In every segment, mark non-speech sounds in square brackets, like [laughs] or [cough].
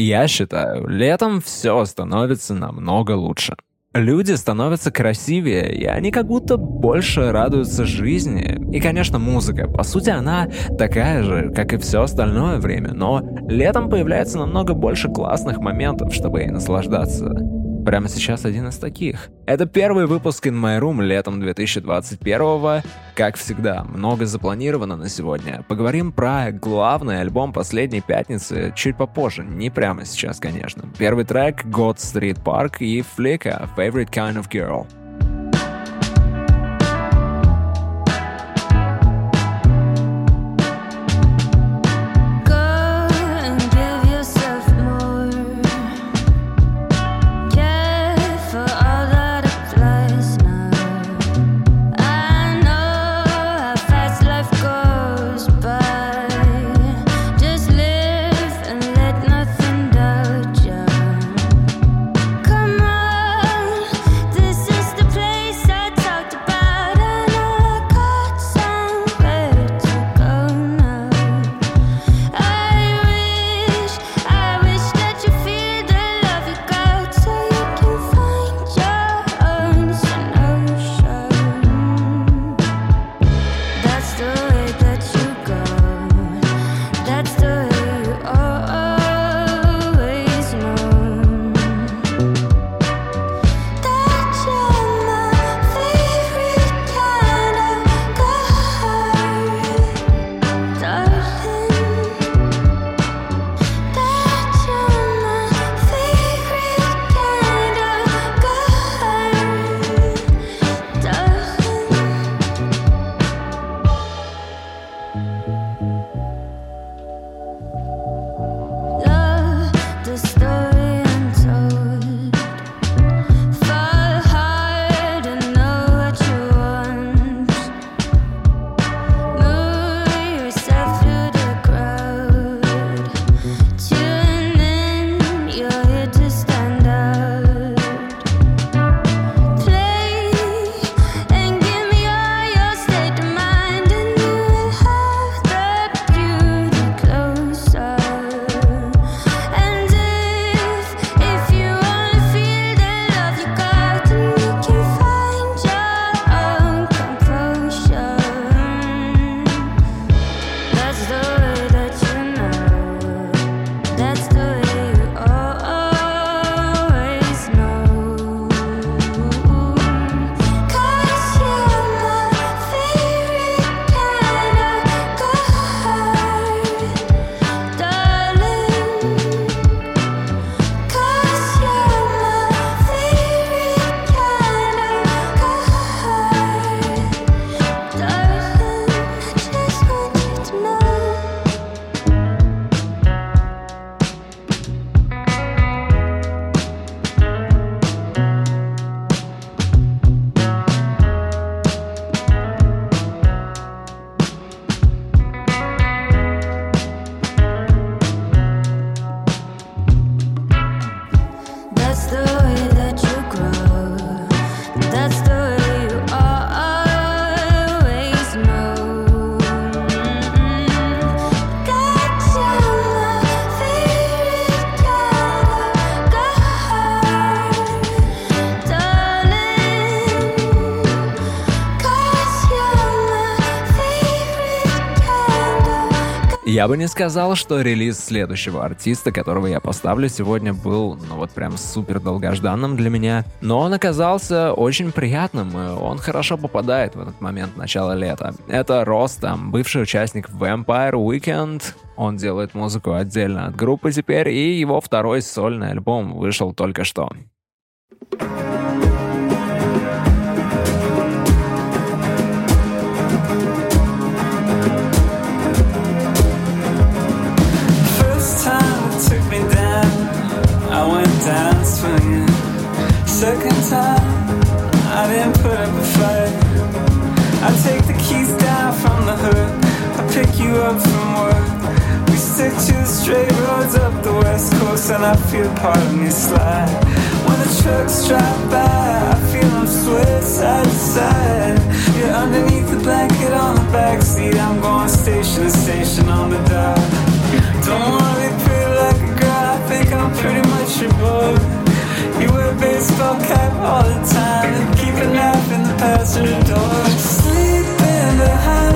Я считаю, летом все становится намного лучше. Люди становятся красивее, и они как будто больше радуются жизни. И, конечно, музыка. По сути, она такая же, как и все остальное время, но летом появляется намного больше классных моментов, чтобы ей наслаждаться. Прямо сейчас один из таких. Это первый выпуск In My Room летом 2021 Как всегда, много запланировано на сегодня. Поговорим про главный альбом последней пятницы чуть попозже, не прямо сейчас, конечно. Первый трек God Street Park и Flicka Favorite Kind of Girl. Я бы не сказал, что релиз следующего артиста, которого я поставлю сегодня, был, ну вот прям супер долгожданным для меня. Но он оказался очень приятным, и он хорошо попадает в этот момент начала лета. Это Ростам, бывший участник Vampire Weekend. Он делает музыку отдельно от группы теперь, и его второй сольный альбом вышел только что. Time. I didn't put up a fight. I take the keys down from the hood. I pick you up from work. We stick to the straight roads up the west coast And I feel part of me slide. When the trucks drive by I feel them sway side to side. You're underneath the blanket on the backseat I'm going station to station on the dock Don't wanna be pretty like a girl. I think I you were a baseball cap all the time, and keep a knife in the passenger door. the house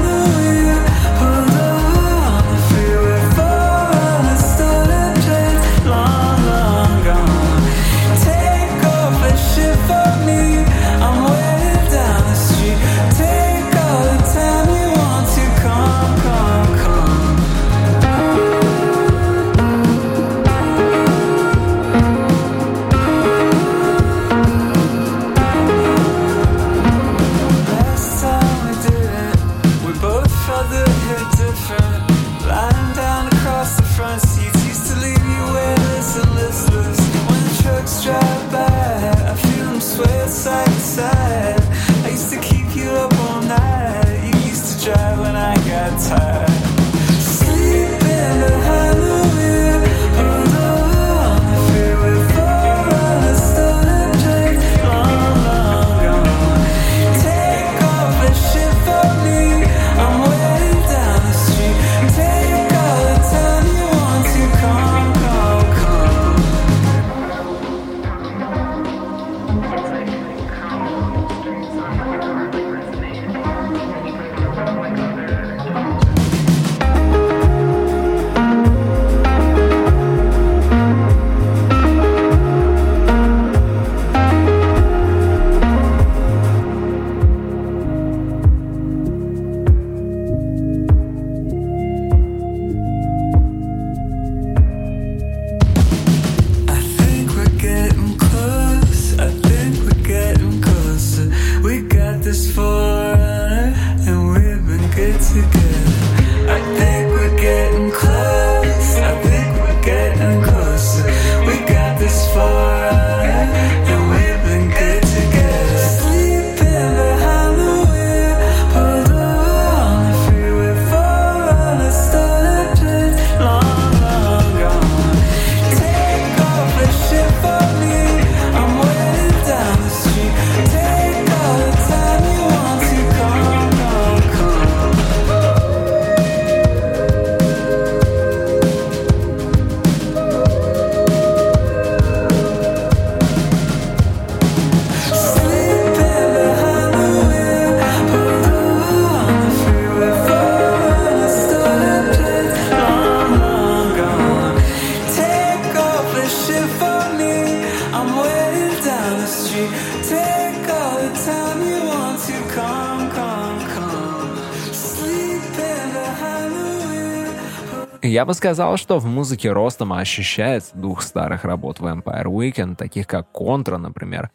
Я бы сказал, что в музыке Ростома ощущается дух старых работ Vampire Weekend, таких как Contra, например.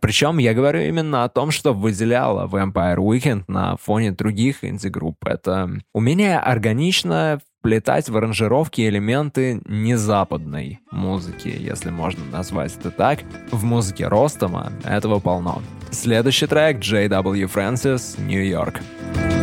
Причем я говорю именно о том, что выделяло Vampire Weekend на фоне других инди-групп. Это умение органично вплетать в аранжировки элементы незападной музыки, если можно назвать это так. В музыке Ростома этого полно. Следующий трек JW Francis «Нью-Йорк». Нью-Йорк.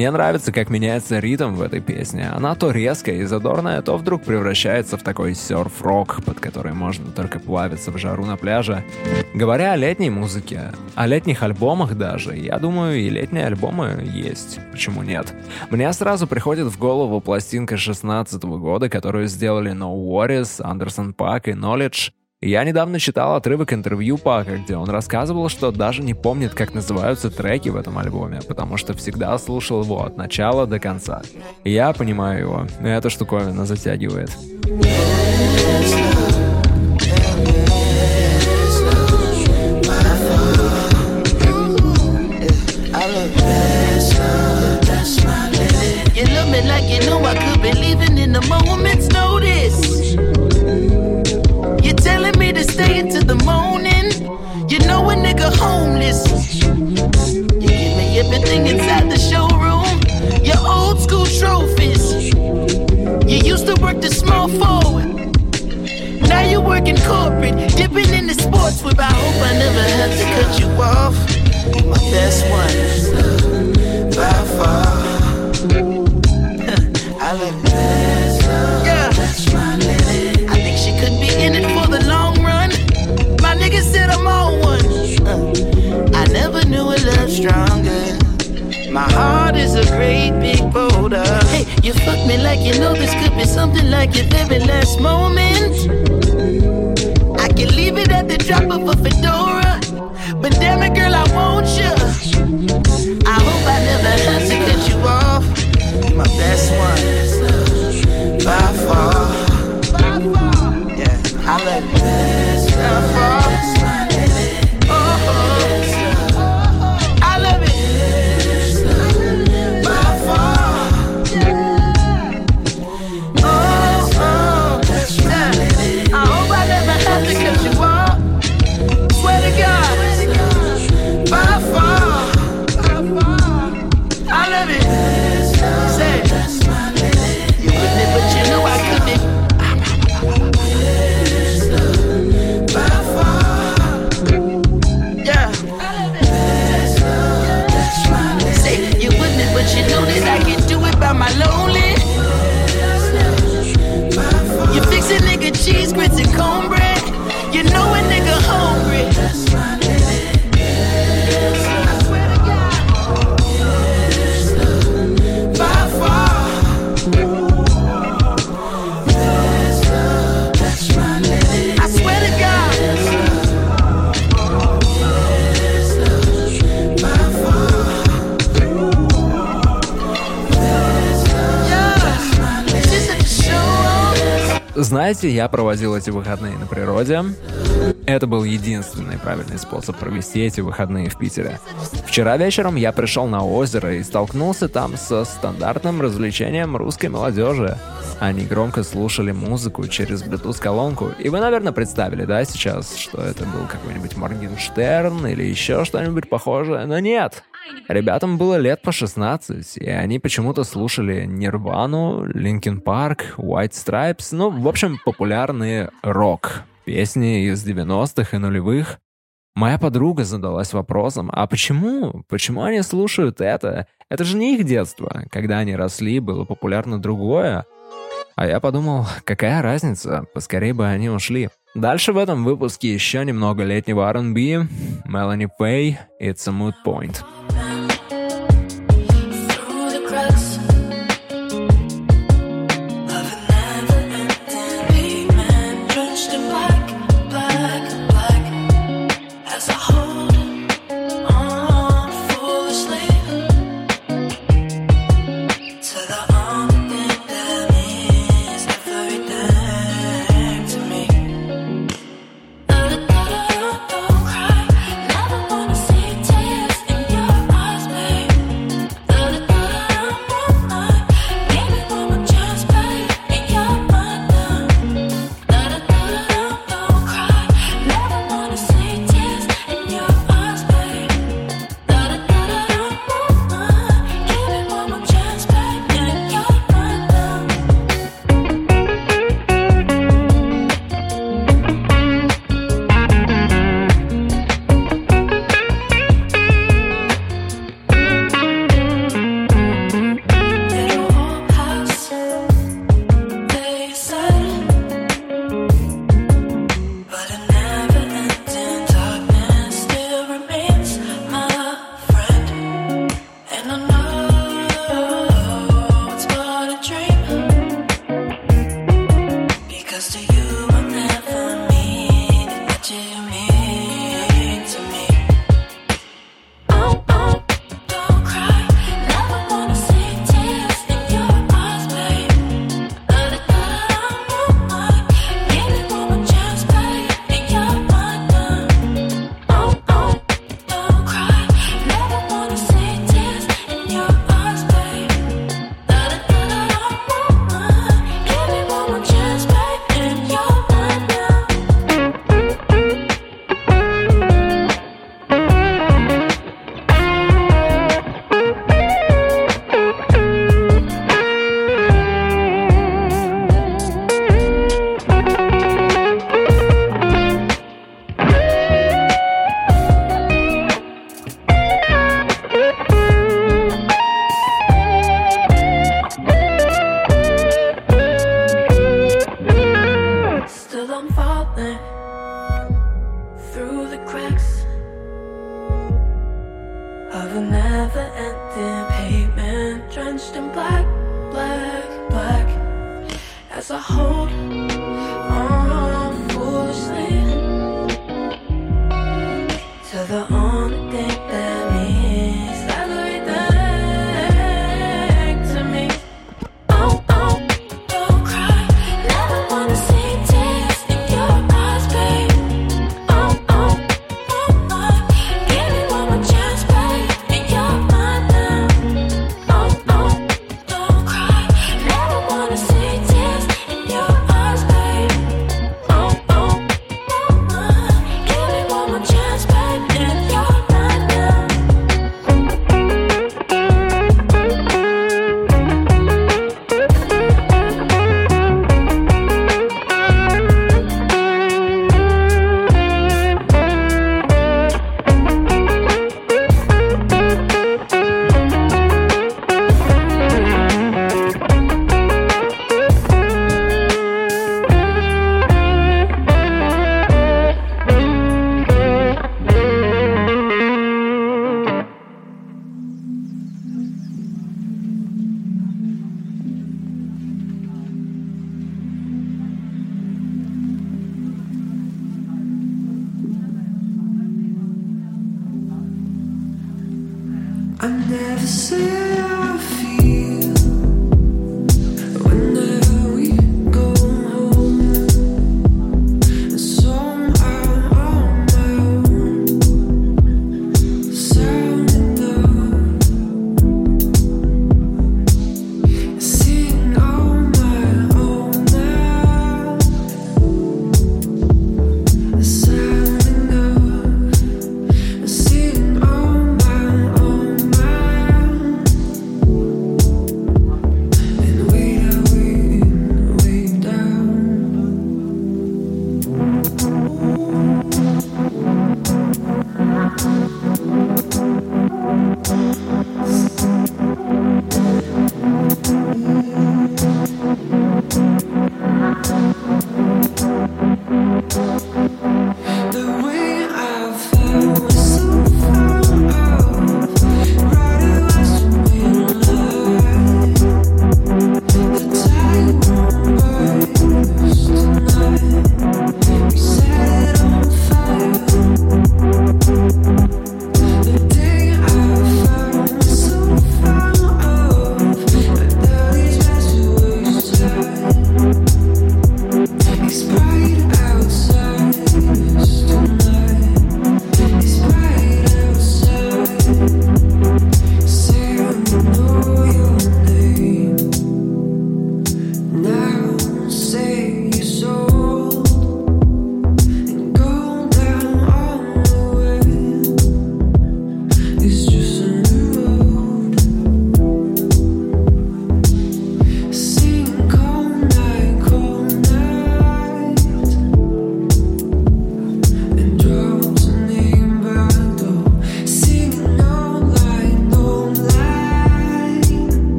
Мне нравится, как меняется ритм в этой песне. Она то резкая и задорная, то вдруг превращается в такой серф-рок, под который можно только плавиться в жару на пляже. Говоря о летней музыке, о летних альбомах даже, я думаю, и летние альбомы есть. Почему нет? Мне сразу приходит в голову пластинка 16 года, которую сделали No Worries, Андерсон Пак и Knowledge. Я недавно читал отрывок интервью Пака, где он рассказывал, что даже не помнит, как называются треки в этом альбоме, потому что всегда слушал его от начала до конца. Я понимаю его, эта штуковина затягивает. You corporate, dipping in the sports whip. I hope I never have to cut you off. My best one, by far. [laughs] I love this. Yeah. I think she could be in it for the long run. My nigga said I'm on one. Uh, I never knew a love stronger. My heart is a great big boulder. Hey, you fuck me like you know this could be something like your very last moment. Can leave it at the drop of a fedora. Знаете, я проводил эти выходные на природе. Это был единственный правильный способ провести эти выходные в Питере. Вчера вечером я пришел на озеро и столкнулся там со стандартным развлечением русской молодежи. Они громко слушали музыку через Bluetooth-колонку, и вы, наверное, представили, да, сейчас, что это был какой-нибудь Моргенштерн или еще что-нибудь похожее, но нет. Ребятам было лет по 16, и они почему-то слушали Нирвану, Linkin Park, White Stripes, ну, в общем, популярный рок. Песни из 90-х и нулевых. Моя подруга задалась вопросом, а почему? Почему они слушают это? Это же не их детство. Когда они росли, было популярно другое. А я подумал, какая разница, поскорее бы они ушли. Дальше в этом выпуске еще немного летнего R&B, Melanie Faye, It's a Mood Point.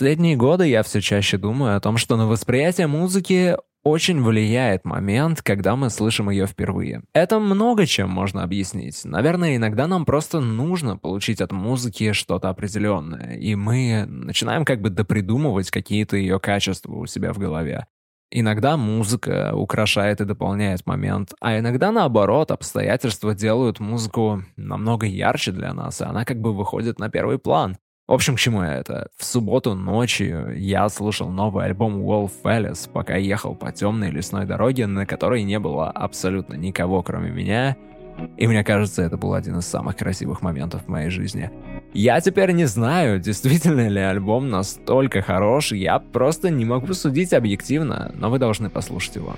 Последние годы я все чаще думаю о том, что на восприятие музыки очень влияет момент, когда мы слышим ее впервые. Это много чем можно объяснить. Наверное, иногда нам просто нужно получить от музыки что-то определенное, и мы начинаем как бы допридумывать какие-то ее качества у себя в голове. Иногда музыка украшает и дополняет момент, а иногда наоборот, обстоятельства делают музыку намного ярче для нас, и она как бы выходит на первый план. В общем, к чему я это? В субботу ночью я слушал новый альбом Wolf Alice, пока ехал по темной лесной дороге, на которой не было абсолютно никого, кроме меня, и мне кажется, это был один из самых красивых моментов в моей жизни. Я теперь не знаю, [laughs] действительно ли альбом настолько хорош, я просто не могу судить объективно, но вы должны послушать его.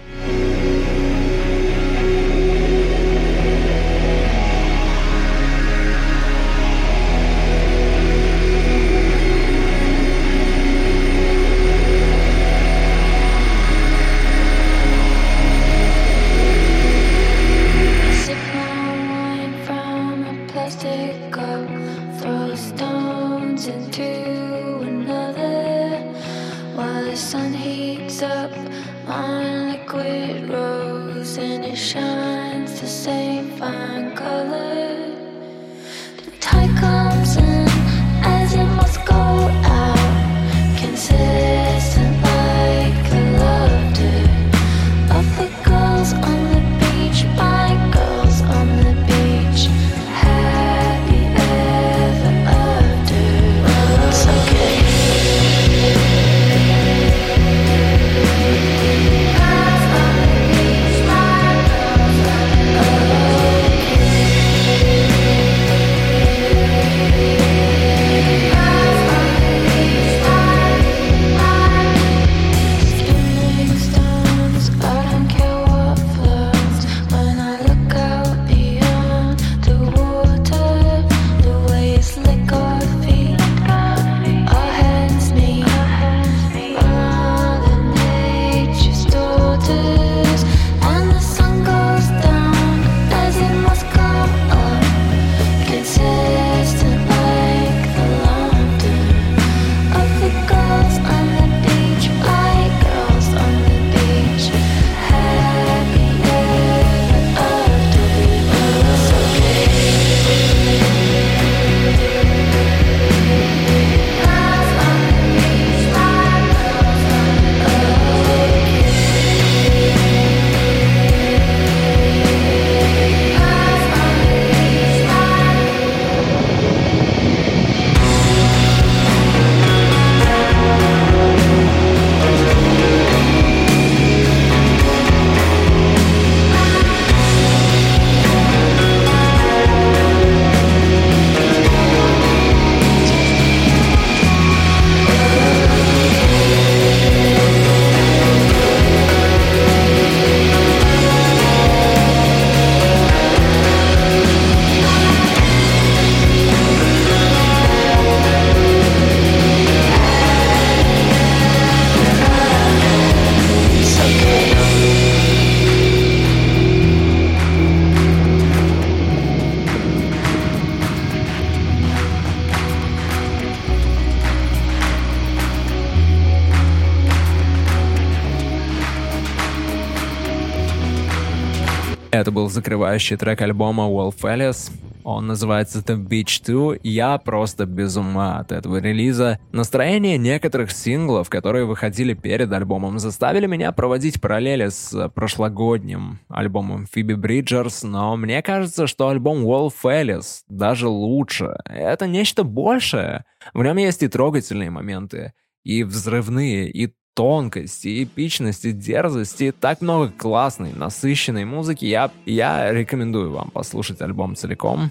Это был закрывающий трек альбома Wolf Alice. Он называется The Beach 2. Я просто без ума от этого релиза. Настроение некоторых синглов, которые выходили перед альбомом, заставили меня проводить параллели с прошлогодним альбомом Phoebe Bridgers, но мне кажется, что альбом Wolf Alice даже лучше. Это нечто большее. В нем есть и трогательные моменты, и взрывные, и тонкости, эпичности, дерзости, так много классной, насыщенной музыки. Я, я рекомендую вам послушать альбом целиком.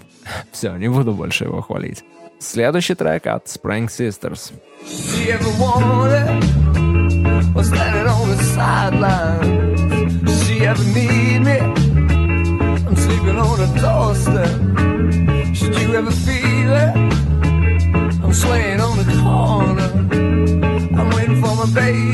Все, не буду больше его хвалить. Следующий трек от Spring Sisters. I'm on the corner. I'm waiting for my baby.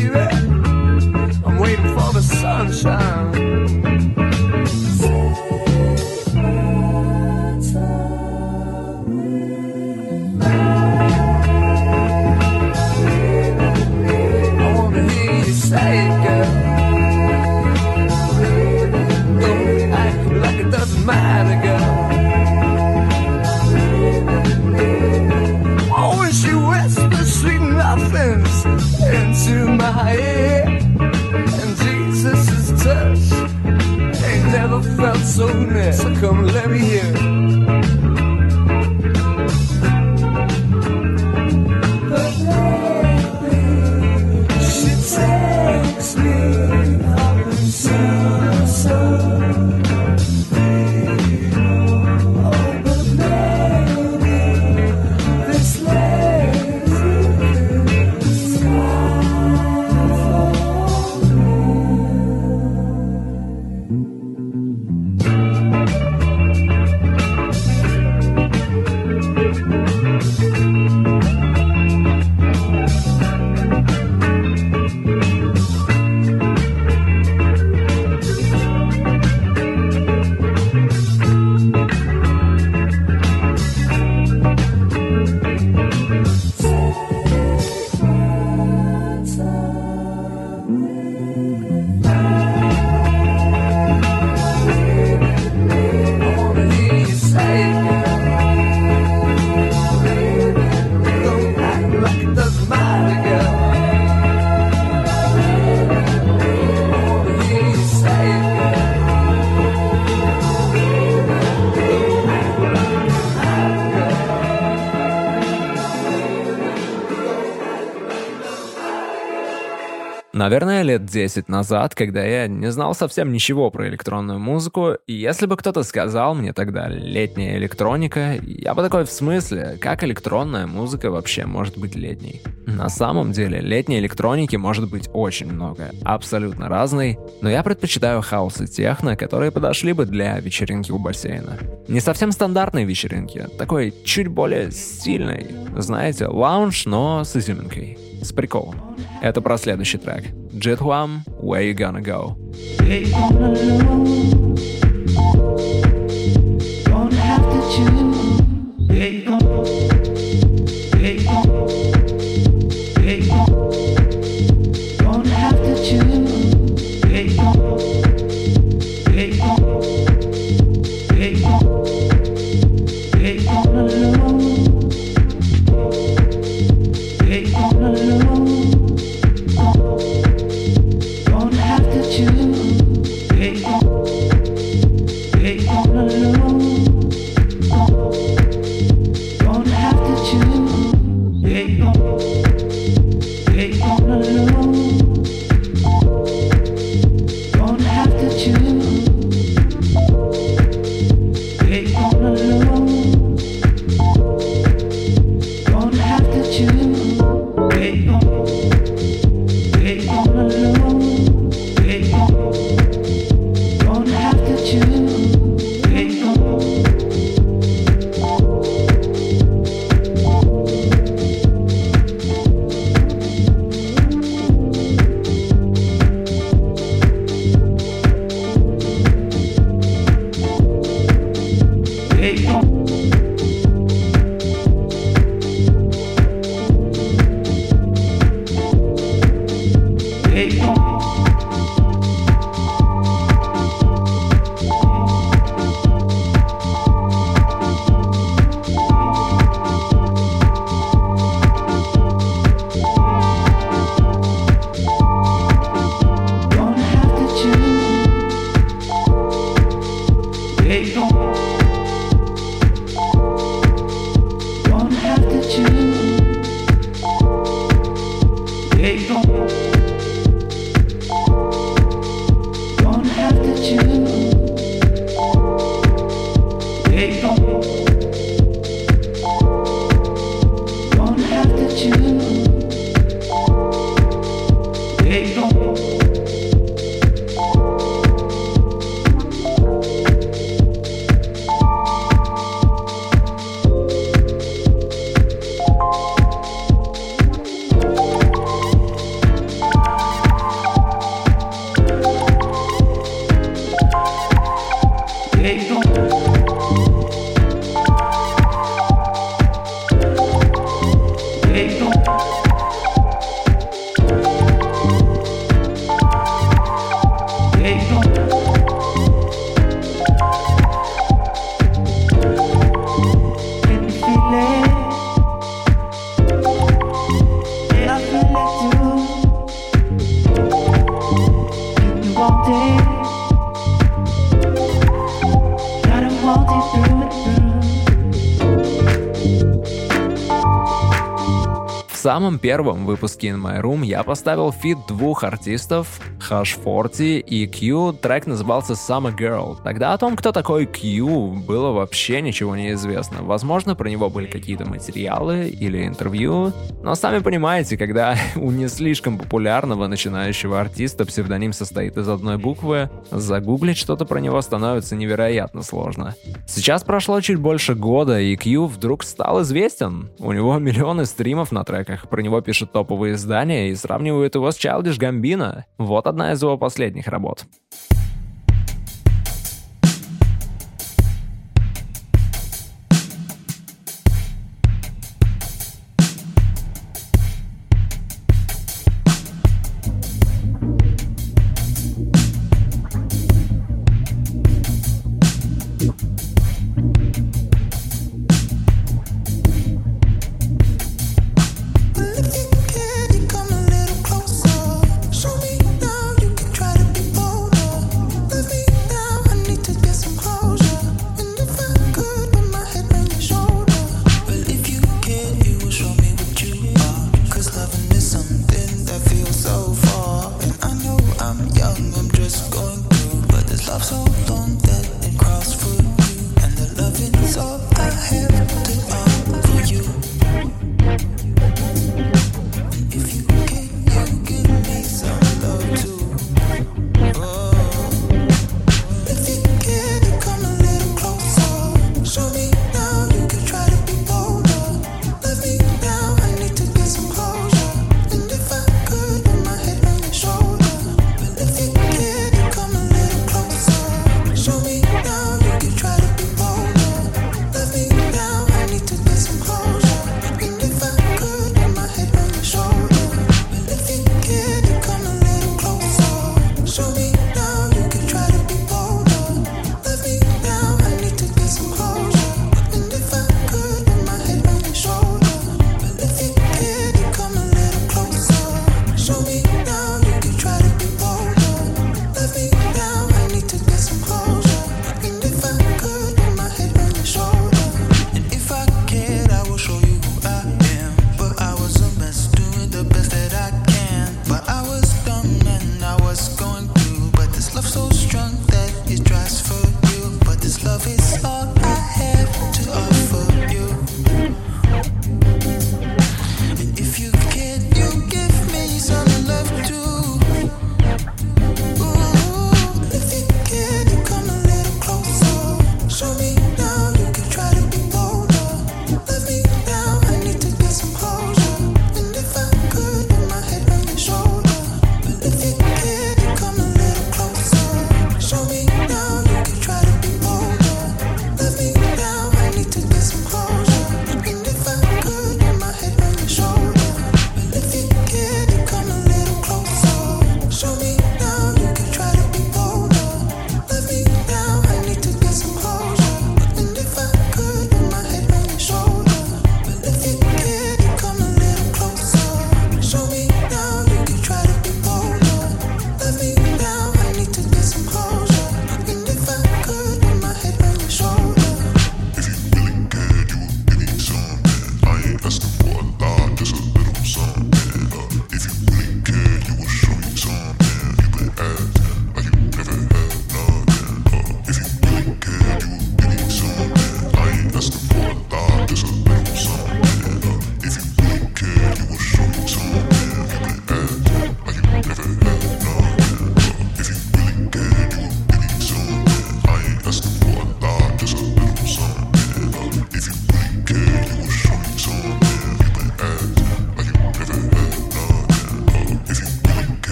Наверное, лет 10 назад, когда я не знал совсем ничего про электронную музыку, и если бы кто-то сказал мне тогда «летняя электроника», я бы такой «в смысле? Как электронная музыка вообще может быть летней?» На самом деле, летней электроники может быть очень много, абсолютно разной, но я предпочитаю хаос и техно, которые подошли бы для вечеринки у бассейна. Не совсем стандартной вечеринки, такой чуть более стильной, знаете, лаунж, но с изюминкой, с приколом. Это про следующий трек. Jitwam, Where You Gonna Go. самом первом выпуске In My Room я поставил фит двух артистов, H40 и Q трек назывался Summer Girl. Тогда о том, кто такой Q, было вообще ничего не известно. Возможно, про него были какие-то материалы или интервью, но сами понимаете, когда [laughs] у не слишком популярного начинающего артиста псевдоним состоит из одной буквы, загуглить что-то про него становится невероятно сложно. Сейчас прошло чуть больше года, и Q вдруг стал известен. У него миллионы стримов на треках, про него пишут топовые издания и сравнивают его с Childish Gambino. Вот одна одна из его последних работ.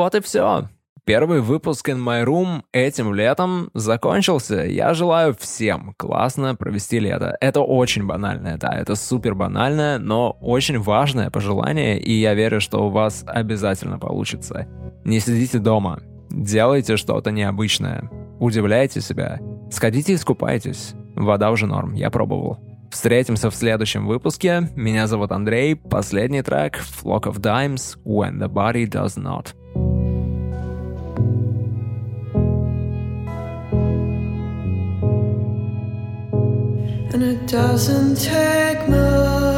вот и все. Первый выпуск In My Room этим летом закончился. Я желаю всем классно провести лето. Это очень банальное, да, это супер банальное, но очень важное пожелание, и я верю, что у вас обязательно получится. Не сидите дома, делайте что-то необычное, удивляйте себя, сходите и. Вода уже норм, я пробовал. Встретимся в следующем выпуске. Меня зовут Андрей. Последний трек Flock of Dimes When the Body Does Not. And it doesn't take much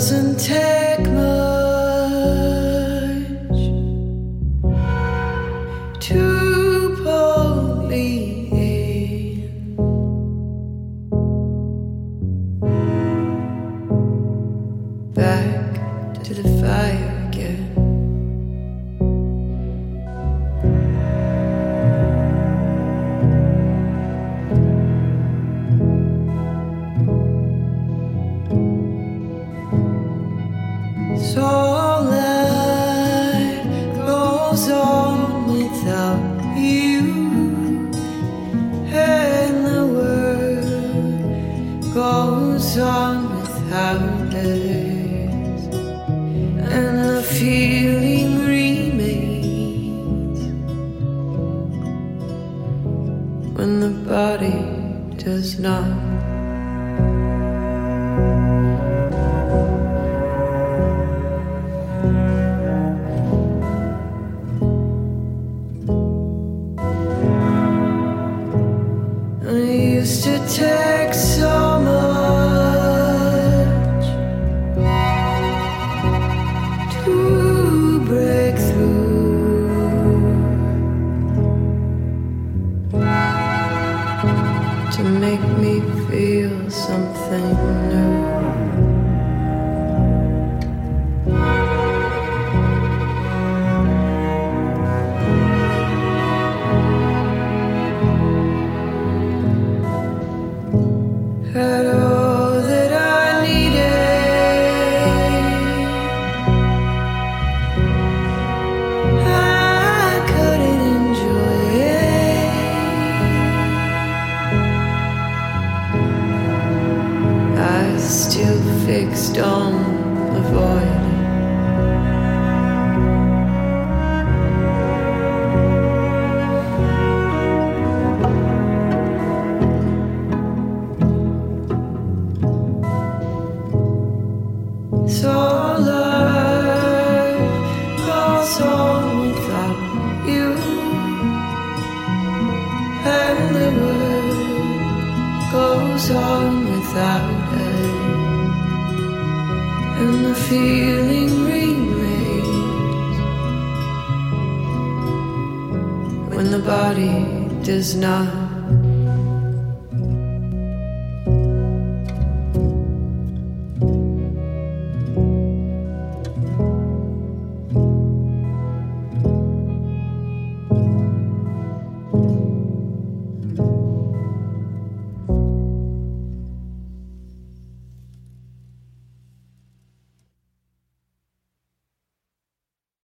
doesn't take So